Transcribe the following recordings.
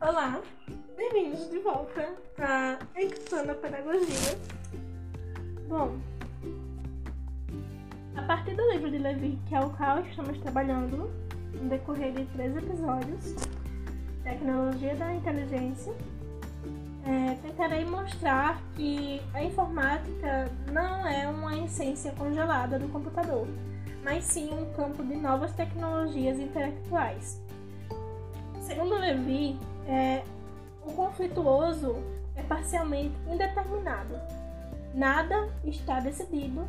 Olá, bem-vindos de volta a Pedagogia. Bom, a partir do livro de Levi, que é o qual estamos trabalhando no decorrer de três episódios, Tecnologia da Inteligência, é, tentarei mostrar que a informática não é uma essência congelada do computador, mas sim um campo de novas tecnologias intelectuais. Segundo Levi, é, o conflituoso é parcialmente indeterminado. Nada está decidido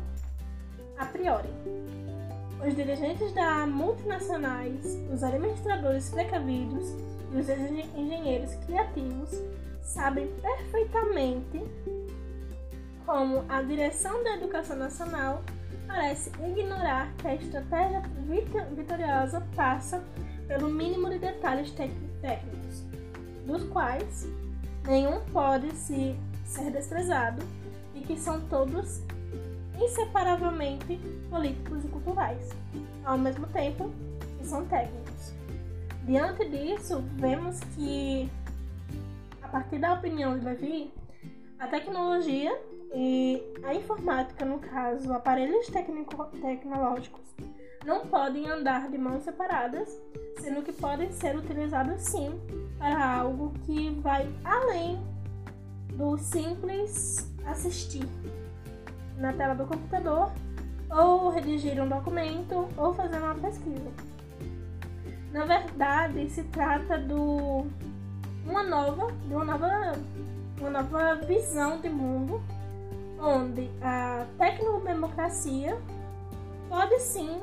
a priori. Os dirigentes da multinacionais, os administradores precavidos e os engenheiros criativos sabem perfeitamente como a direção da educação nacional parece ignorar que a estratégia vitoriosa passa pelo mínimo de detalhes técnicos, dos quais nenhum pode se ser desprezado e que são todos inseparavelmente políticos e culturais, ao mesmo tempo que são técnicos. Diante disso, vemos que, a partir da opinião de Levi, a tecnologia e a informática, no caso, aparelhos tecnológicos, não podem andar de mãos separadas, sendo que podem ser utilizados sim para algo que vai além do simples assistir na tela do computador, ou redigir um documento, ou fazer uma pesquisa. Na verdade, se trata do uma nova, de uma nova, uma nova visão de mundo, onde a tecnodemocracia pode sim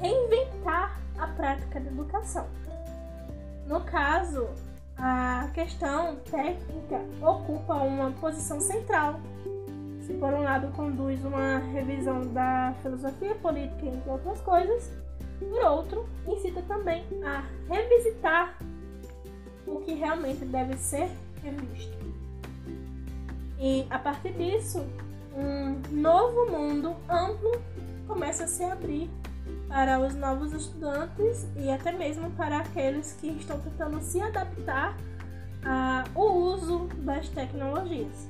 reinventar a prática da educação. No caso, a questão técnica ocupa uma posição central. Se por um lado conduz uma revisão da filosofia política, entre outras coisas, por outro, incita também a revisitar o que realmente deve ser revisto. E a partir disso, um novo mundo amplo começa a se abrir para os novos estudantes e até mesmo para aqueles que estão tentando se adaptar ao uso das tecnologias.